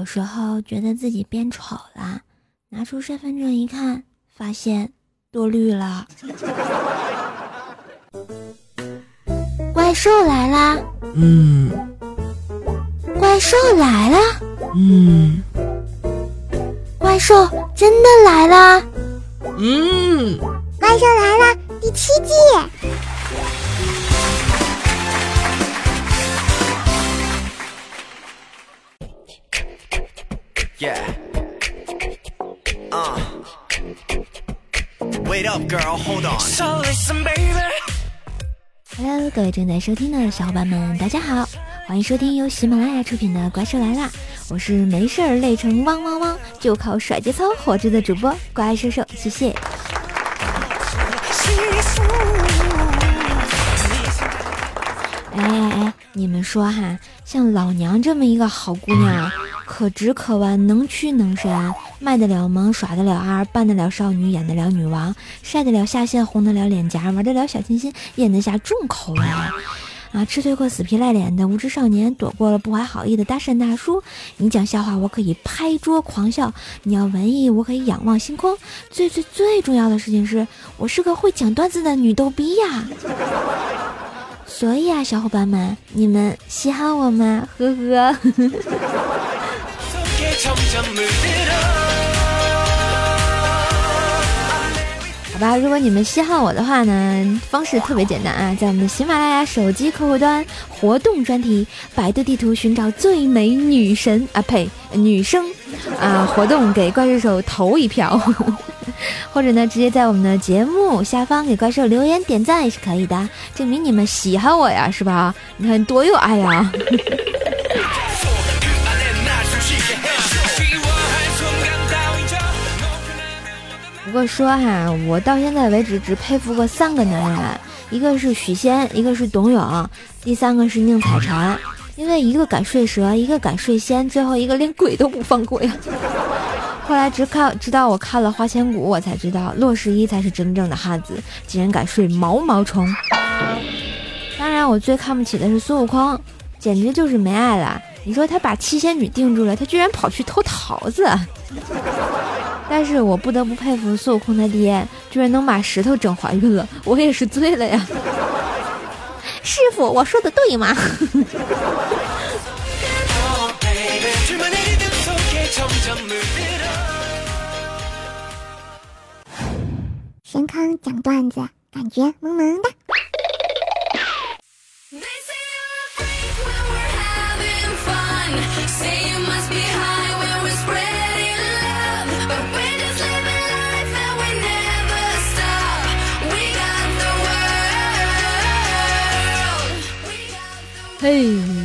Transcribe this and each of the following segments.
有时候觉得自己变丑了，拿出身份证一看，发现多虑了。怪兽来啦！嗯怪兽来了！嗯怪兽真的来啦！嗯，怪兽来了第七季，Yeah. Uh. Wait up, girl. Hold on. So listen, baby. Hello，各位正在收听的小伙伴们，大家好，欢迎收听由喜马拉雅出品的《怪兽来啦》，我是没事儿累成汪汪汪，就靠甩节操活着的主播怪兽兽，谢谢。哎哎哎，你们说哈，像老娘这么一个好姑娘，可直可弯，能屈能伸，卖得了萌，耍得了二，扮得了少女，演得了女王，晒得了下线，红得了脸颊，玩得了小清新，咽得下重口味。啊，吃醉过死皮赖脸的无知少年，躲过了不怀好意的搭讪大叔。你讲笑话，我可以拍桌狂笑；你要文艺，我可以仰望星空。最最最重要的事情是我是个会讲段子的女逗逼呀！所以啊，小伙伴们，你们稀罕我吗？呵呵。好吧，如果你们稀罕我的话呢，方式特别简单啊，在我们的喜马拉雅手机客户端活动专题，百度地图寻找最美女神啊呸女生啊，活动给怪兽手投一票，或者呢直接在我们的节目下方给怪兽留言点赞也是可以的，证明你们喜欢我呀，是吧？你看多有爱呀！不过说哈，我到现在为止只佩服过三个男人，一个是许仙，一个是董永，第三个是宁采臣。因为一个敢睡蛇，一个敢睡仙，最后一个连鬼都不放过呀。后来只看直到我看了《花千骨》，我才知道洛十一才是真正的汉子，竟然敢睡毛毛虫。当然，我最看不起的是孙悟空，简直就是没爱了。你说他把七仙女定住了，他居然跑去偷桃子。但是我不得不佩服孙悟空他爹，居然能把石头整怀孕了，我也是醉了呀！师傅，我说的对吗？神坑讲段子，感觉萌萌的。嘿，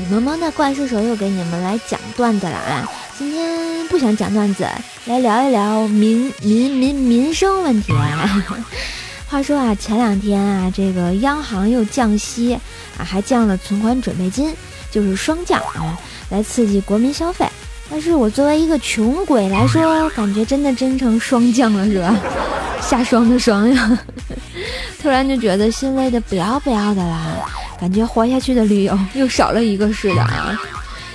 萌萌的怪兽手又给你们来讲段子了啊！今天不想讲段子，来聊一聊民民民民生问题啊。话说啊，前两天啊，这个央行又降息啊，还降了存款准备金，就是双降啊，来刺激国民消费。但是我作为一个穷鬼来说，感觉真的真成双降了，是吧？下霜的霜呀，突然就觉得心累的不要不要的啦，感觉活下去的理由 又少了一个似的啊！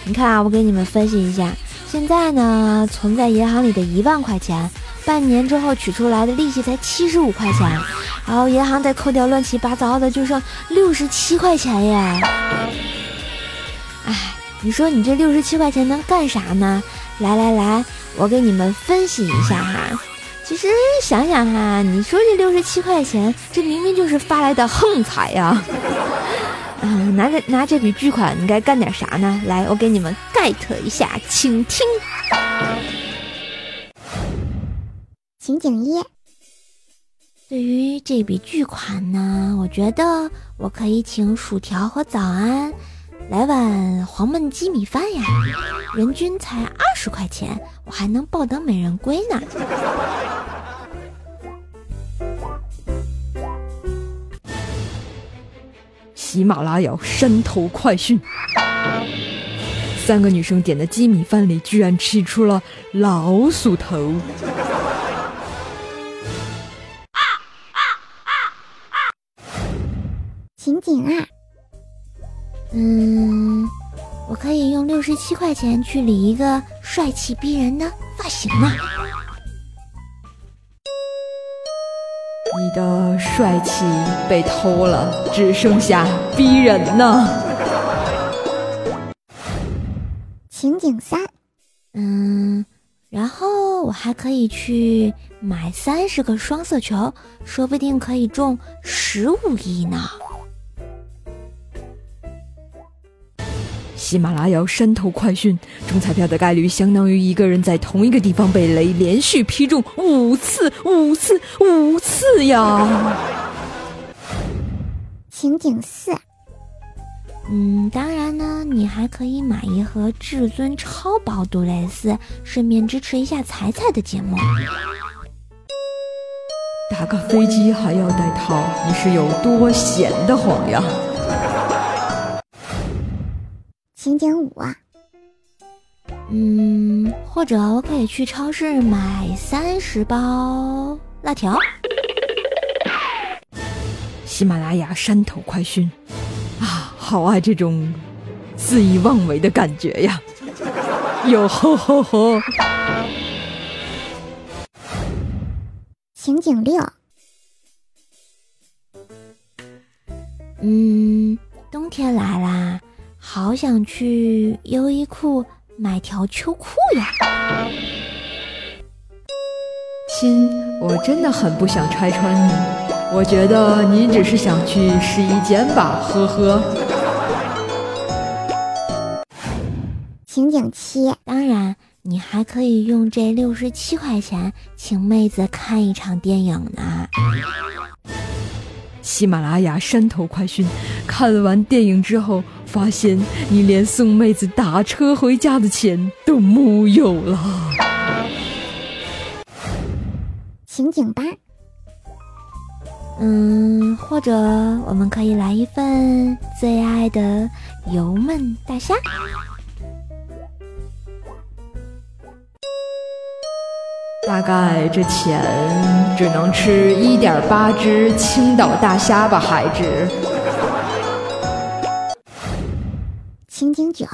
你看啊，我给你们分析一下，现在呢，存在银行里的一万块钱，半年之后取出来的利息才七十五块钱，然后银行再扣掉乱七八糟的，就剩六十七块钱耶！哎，你说你这六十七块钱能干啥呢？来来来，我给你们分析一下哈。其实想想哈，你说这六十七块钱，这明明就是发来的横财呀！拿着拿这笔巨款，你该干点啥呢？来，我给你们 get 一下，请听。情景一，对于这笔巨款呢，我觉得我可以请薯条和早安来碗黄焖鸡米饭呀，人均才二十块钱，我还能抱得美人归呢。喜马拉雅山头快讯，三个女生点的鸡米饭里居然吃出了老鼠头。情景二，嗯，我可以用六十七块钱去理一个帅气逼人的发型吗。你的帅气被偷了，只剩下逼人呢。情景三，嗯，然后我还可以去买三十个双色球，说不定可以中十五亿呢。喜马拉雅山头快讯，中彩票的概率相当于一个人在同一个地方被雷连续劈中五次、五次、五次呀！情景四，嗯，当然呢，你还可以买一盒至尊超薄杜蕾斯，顺便支持一下彩彩的节目。打个飞机还要带套，你是有多闲得慌呀？情景五，嗯，或者我可以去超市买三十包辣条。喜马拉雅山头快讯啊，好爱这种肆意妄为的感觉呀！哟吼吼吼！情景六，嗯，冬天来啦，好想去优衣库买条秋裤呀！亲，我真的很不想拆穿你，我觉得你只是想去试衣间吧，呵呵。情景七，当然，你还可以用这六十七块钱请妹子看一场电影呢。喜马拉雅山头快讯，看完电影之后，发现你连送妹子打车回家的钱都木有了。情景吧，嗯，或者我们可以来一份最爱的油焖大虾。大概这钱只能吃一点八只青岛大虾吧，孩子。情景九，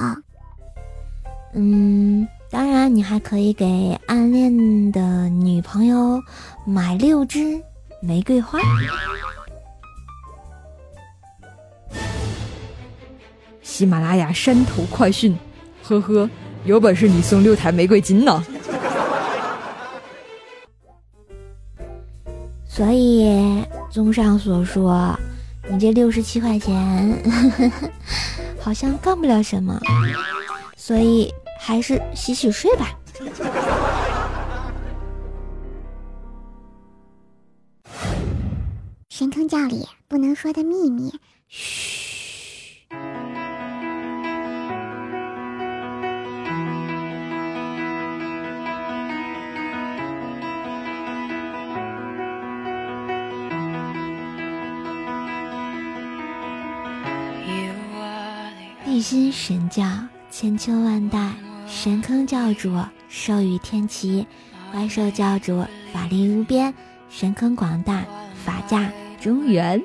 嗯，当然，你还可以给暗恋的女朋友买六支玫瑰花。喜马拉雅山头快讯，呵呵，有本事你送六台玫瑰金呢！所以，综上所述，你这六十七块钱呵呵 好像干不了什么，所以还是洗洗睡吧。神坑教里不能说的秘密。嘘，心神教千秋万代，神坑教主寿与天齐，怪兽教主法力无边，神坑广大，法驾中原。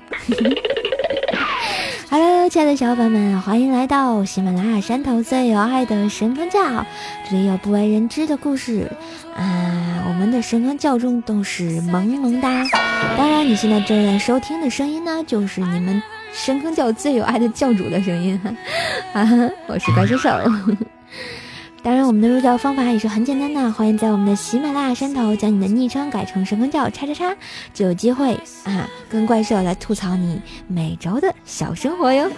Hello，亲爱的小伙伴们，欢迎来到喜马拉雅山头最有爱的神坑教，这里有不为人知的故事啊。我们的神坑教中都是萌萌哒，当然你现在正在收听的声音呢，就是你们神坑教最有爱的教主的声音哈。啊，我是怪兽手。当然，我们的入教方法也是很简单的，欢迎在我们的喜马拉雅山头将你的昵称改成神坑教叉叉叉，就有机会啊跟怪兽来吐槽你每周的小生活哟。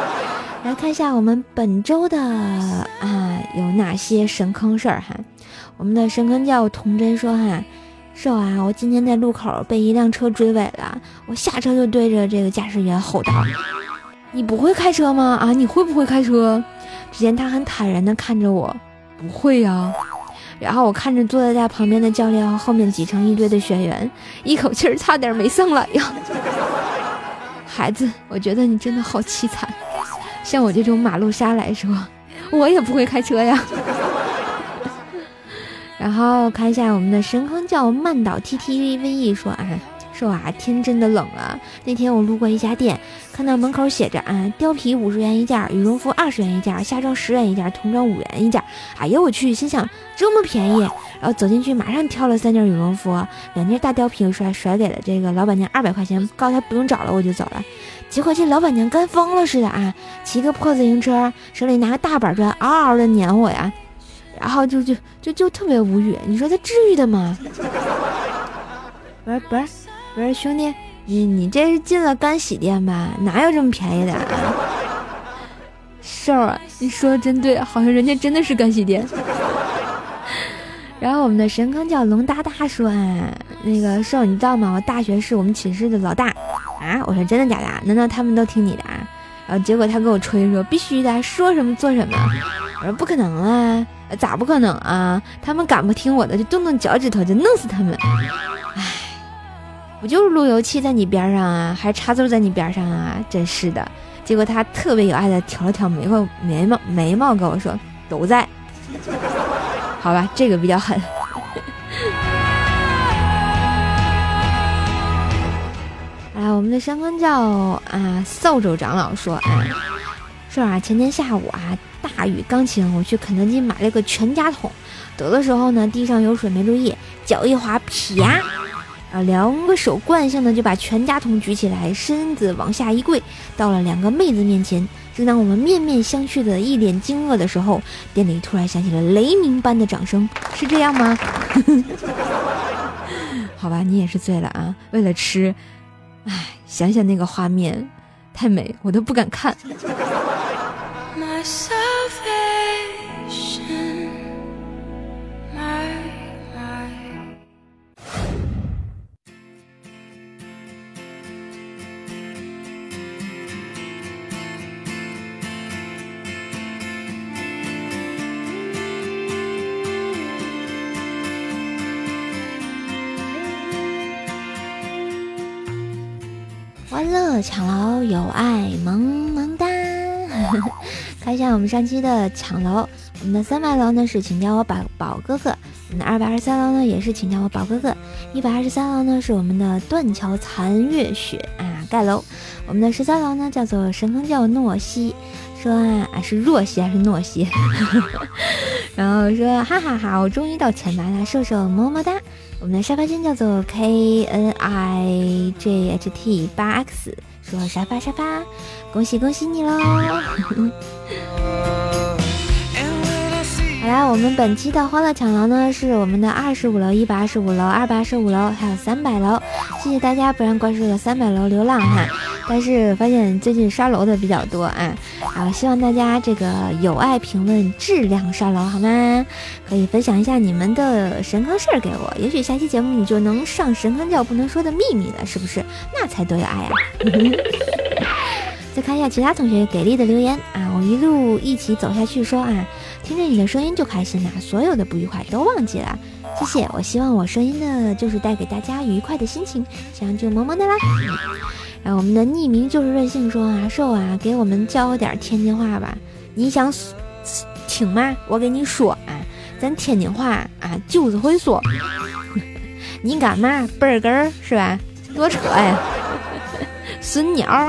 来看一下我们本周的啊有哪些神坑事儿哈。我们的神坑教童真说哈，瘦啊，我今天在路口被一辆车追尾了，我下车就对着这个驾驶员吼道：“你不会开车吗？啊，你会不会开车？”只见他很坦然地看着我，不会呀、然后我看着坐在他旁边的教练和后面挤成一堆的学员，一口气儿差点没上来呀。孩子，我觉得你真的好凄惨。像我这种马路杀来说，我也不会开车呀。然后看一下我们的神坑教慢岛 T T V V E 说啊，说啊，天真的冷啊。那天我路过一家店，看到门口写着啊，貂皮五十元一件，羽绒服二十元一件，夏装十元一件，童装五元一件。哎呀，我去，心想这么便宜，然后走进去，马上挑了三件羽绒服，两件大貂皮甩甩给了这个老板娘二百块钱，告诉她不用找了，我就走了。结果这老板娘跟疯了似的啊，骑个破自行车，手里拿个大板砖，嗷嗷的撵我呀，然后就就就就特别无语。你说他至于的吗？不是不是不是兄弟，你你这是进了干洗店吧？哪有这么便宜的、啊？少儿，你说的真对，好像人家真的是干洗店。然后我们的神坑叫龙哒哒说啊，那个瘦，你知道吗？我大学是我们寝室的老大啊！我说真的假的？难道他们都听你的啊？然后结果他给我吹说必须的，说什么做什么。我说不可能啊，咋不可能啊？他们敢不听我的，就动动脚趾头就弄死他们。唉，不就是路由器在你边上啊，还插座在你边上啊？真是的。结果他特别有爱的挑了挑眉毛，眉毛眉毛跟我说都在。好吧，这个比较狠。啊，我们的神坑叫啊扫帚长老说啊，说啊前天下午啊大雨刚晴，我去肯德基买了个全家桶，走的时候呢地上有水没注意，脚一滑啪，啊两个手惯性的就把全家桶举起来，身子往下一跪，到了两个妹子面前。正当我们面面相觑的一脸惊愕的时候，店里突然响起了雷鸣般的掌声，是这样吗？好吧，你也是醉了啊！为了吃，唉，想想那个画面，太美，我都不敢看。欢乐抢楼，有爱萌萌哒。看一下我们上期的抢楼，我们的三百楼呢是请叫我宝宝哥哥，我们的二百二十三楼呢也是请叫我宝哥哥，一百二十三楼呢是我们的断桥残月雪啊盖楼，我们的十三楼呢叫做神坑教诺西，说啊是若曦还是诺西？然后说哈哈哈，我终于到前排了，瘦瘦么么哒。我们的沙发君叫做 K N I J H T 八 X，说沙发沙发，恭喜恭喜你喽！好啦，我们本期的欢乐抢楼呢是我们的二十五楼、一百二十五楼、二百二十五楼，还有三百楼。谢谢大家不让怪兽的三百楼流浪哈。但是发现最近刷楼的比较多啊，啊，希望大家这个有爱评论质量刷楼好吗？可以分享一下你们的神坑事儿给我，也许下期节目你就能上神坑教不能说的秘密了，是不是？那才多有爱啊！再看一下其他同学给力的留言啊，我一路一起走下去说啊，听着你的声音就开心了，所有的不愉快都忘记了，谢谢。我希望我声音呢，就是带给大家愉快的心情，这样就萌萌哒啦。哎我们的匿名就是任性说啊，瘦啊，给我们教点天津话吧。你想听吗？我给你说啊，咱天津话啊就是会说。你干嘛？倍儿根儿是吧？多扯呀！损鸟。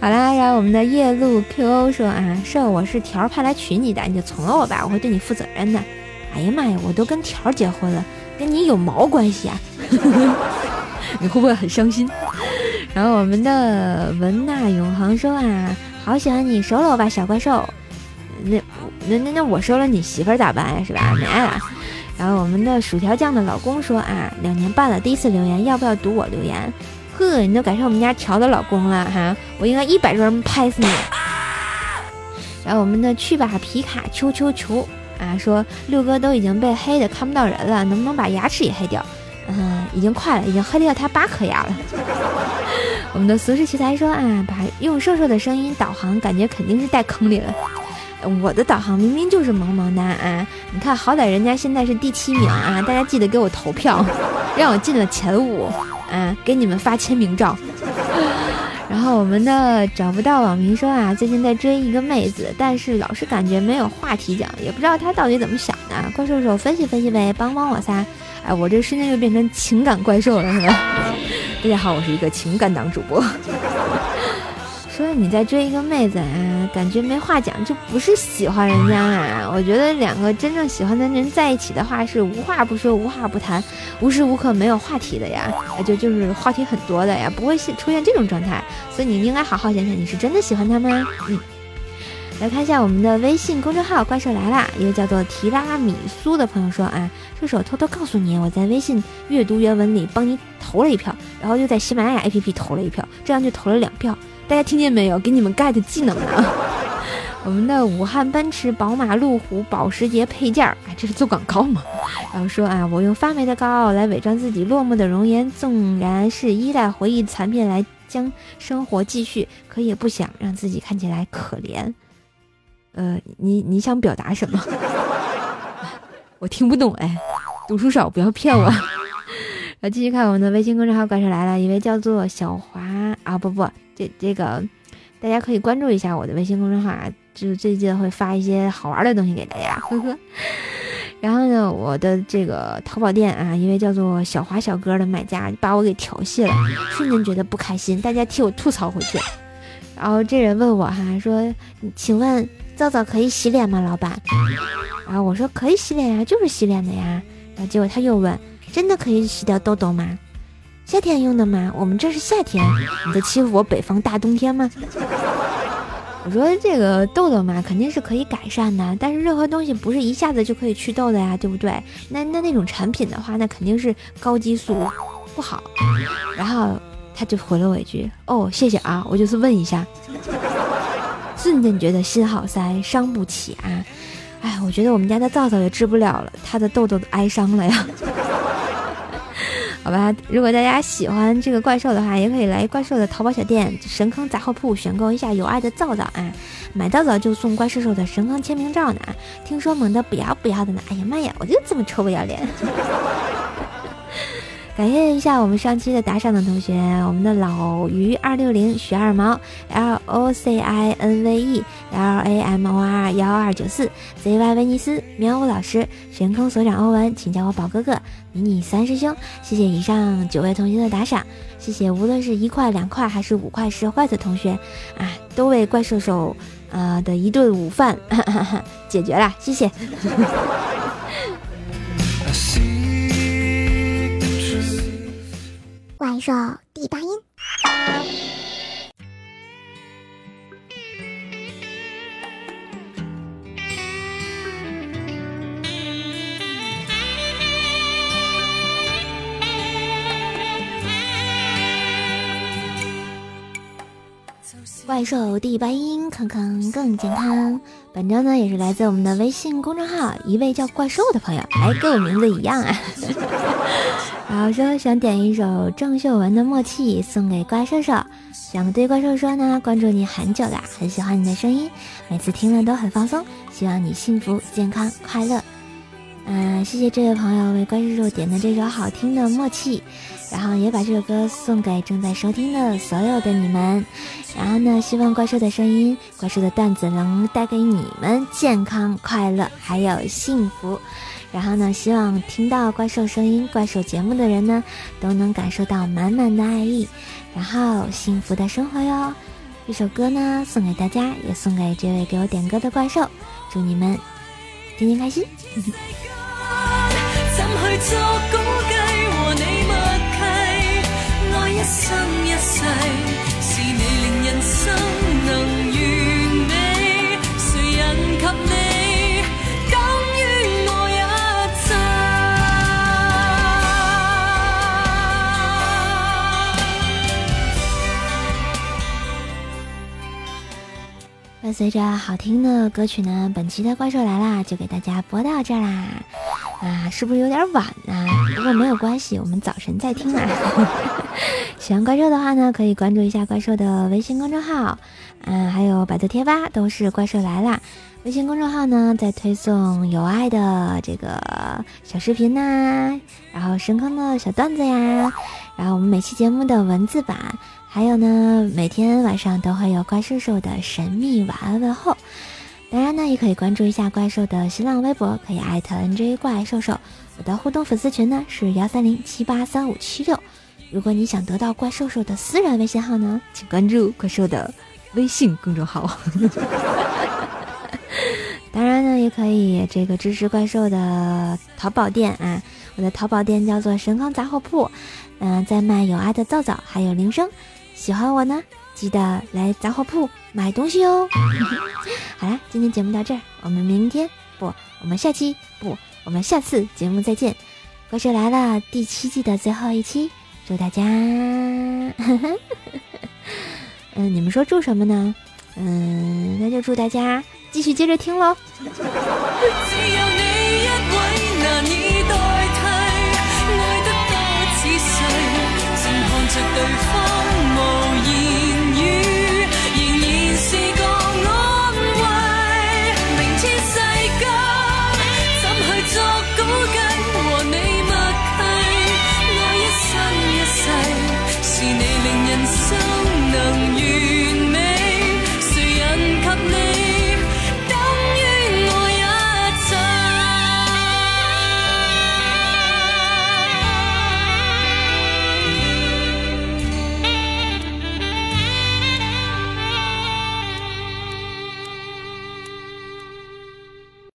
好啦，然后我们的夜路 Q 说啊，瘦，我是条儿派来娶你的，你就从了我吧，我会对你负责任的。哎呀妈呀，我都跟条儿结婚了，跟你有毛关系啊？你会不会很伤心？然后我们的文娜永恒说啊，好喜欢你，收了我吧，小怪兽。那那那那我收了你媳妇儿咋办呀？是吧？没爱了。然后我们的薯条酱的老公说啊，两年半了，第一次留言，要不要读我留言？呵，你都赶上我们家条的老公了哈，我应该一百砖拍死你。然后我们的去吧皮卡球球球啊说，六哥都已经被黑的看不到人了，能不能把牙齿也黑掉？嗯，已经快了，已经黑掉他八颗牙了。我们的俗世奇才说啊，把用瘦瘦的声音导航，感觉肯定是带坑里了。我的导航明明就是萌萌哒啊！你看，好歹人家现在是第七名啊，大家记得给我投票，让我进了前五啊，给你们发签名照。然后我们的找不到网民说啊，最近在追一个妹子，但是老是感觉没有话题讲，也不知道她到底怎么想的。怪兽手分析分析呗，帮帮我仨。哎，我这瞬间就变成情感怪兽了，是吧？大家好，我是一个情感党主播。说你在追一个妹子啊，感觉没话讲，就不是喜欢人家啊。我觉得两个真正喜欢的人在一起的话，是无话不说，无话不谈，无时无刻没有话题的呀，就就是话题很多的呀，不会是出现这种状态。所以你应该好好想想，你是真的喜欢他吗？嗯。来看一下我们的微信公众号“怪兽来啦”，一个叫做提拉米苏的朋友说啊，这是我偷偷告诉你，我在微信阅读原文里帮你投了一票，然后又在喜马拉雅 APP 投了一票，这样就投了两票。大家听见没有？给你们 get 技能呢。我们的武汉奔驰、宝马、路虎、保时捷配件儿，哎，这是做广告吗？然后说啊，我用发霉的高傲来伪装自己落寞的容颜，纵然是依赖回忆残片来将生活继续，可也不想让自己看起来可怜。呃，你你想表达什么？我听不懂哎，读书少，不要骗我。然后继续看我们的微信公众号“怪兽来了”，一位叫做小华啊，不不，这这个大家可以关注一下我的微信公众号啊，就最近会发一些好玩的东西给大家，呵呵。然后呢，我的这个淘宝店啊，一位叫做小华小哥的买家把我给调戏了，瞬间觉得不开心，大家替我吐槽回去。然后这人问我哈，说，请问皂皂可以洗脸吗，老板？然后我说可以洗脸呀，就是洗脸的呀。然后结果他又问，真的可以洗掉痘痘吗？夏天用的吗？我们这是夏天，你在欺负我北方大冬天吗？我说这个痘痘嘛，肯定是可以改善的，但是任何东西不是一下子就可以祛痘的呀，对不对？那那那种产品的话，那肯定是高激素，不好。然后他就回了我一句：“哦，谢谢啊，我就是问一下。”瞬间觉得心好塞，伤不起啊！哎，我觉得我们家的皂皂也治不了了，他的痘痘都哀伤了呀。好吧，如果大家喜欢这个怪兽的话，也可以来怪兽的淘宝小店神坑杂货铺选购一下有爱的皂皂啊！买皂皂就送怪兽兽的神坑签名照呢。听说萌的不要不要的呢，哎呀妈呀，我就这么臭不要脸！感谢一下我们上期的打赏的同学，我们的老于二六零徐二毛 L O C I N V E L A M O R 幺二九四 Z Y 威尼斯喵呜老师悬空所长欧文，请叫我宝哥哥迷你三师兄，谢谢以上九位同学的打赏，谢谢无论是一块两块还是五块十块的同学啊，都为怪兽兽啊、呃的一顿午饭解决了，谢谢。怪兽第八音，怪兽第八音，康康更健康。本周呢也是来自我们的微信公众号一位叫怪兽的朋友，哎，跟我名字一样啊。好说想点一首郑秀文的《默契》送给怪兽兽，想对怪兽说呢，关注你很久了，很喜欢你的声音，每次听了都很放松，希望你幸福、健康、快乐。嗯、谢谢这位朋友为怪兽兽点的这首好听的《默契》，然后也把这首歌送给正在收听的所有的你们。然后呢，希望怪兽的声音、怪兽的段子能带给你们健康、快乐，还有幸福。然后呢，希望听到怪兽声音、怪兽节目的人呢，都能感受到满满的爱意，然后幸福的生活哟。这首歌呢，送给大家，也送给这位给我点歌的怪兽，祝你们天天开心。怎去作估計和你默契？愛一生一世，伴随着好听的歌曲呢，本期的怪兽来啦，就给大家播到这儿啦。啊，是不是有点晚呢？不过没有关系，我们早晨再听啊。喜欢怪兽的话呢，可以关注一下怪兽的微信公众号，嗯，还有百度贴吧都是怪兽来啦。微信公众号呢，在推送有爱的这个小视频呐、然后深坑的小段子呀，然后我们每期节目的文字版，还有呢，每天晚上都会有怪兽兽的神秘晚安问候。当然呢，也可以关注一下怪兽的新浪微博，可以艾特 NJ 怪兽兽。我的互动粉丝群呢是幺三零七八三五七六。如果你想得到怪兽兽的私人微信号呢，请关注怪兽的微信公众号。当然呢，也可以这个支持怪兽的淘宝店啊，我的淘宝店叫做神康杂货铺，嗯、在卖有爱的皂皂，还有铃声。喜欢我呢，记得来杂货铺买东西哦。好啦，今天节目到这儿，我们明天不，我们下期不，我们下次节目再见。怪兽来了第七季的最后一期，祝大家，嗯，你们说祝什么呢？嗯，那就祝大家继续接着听喽。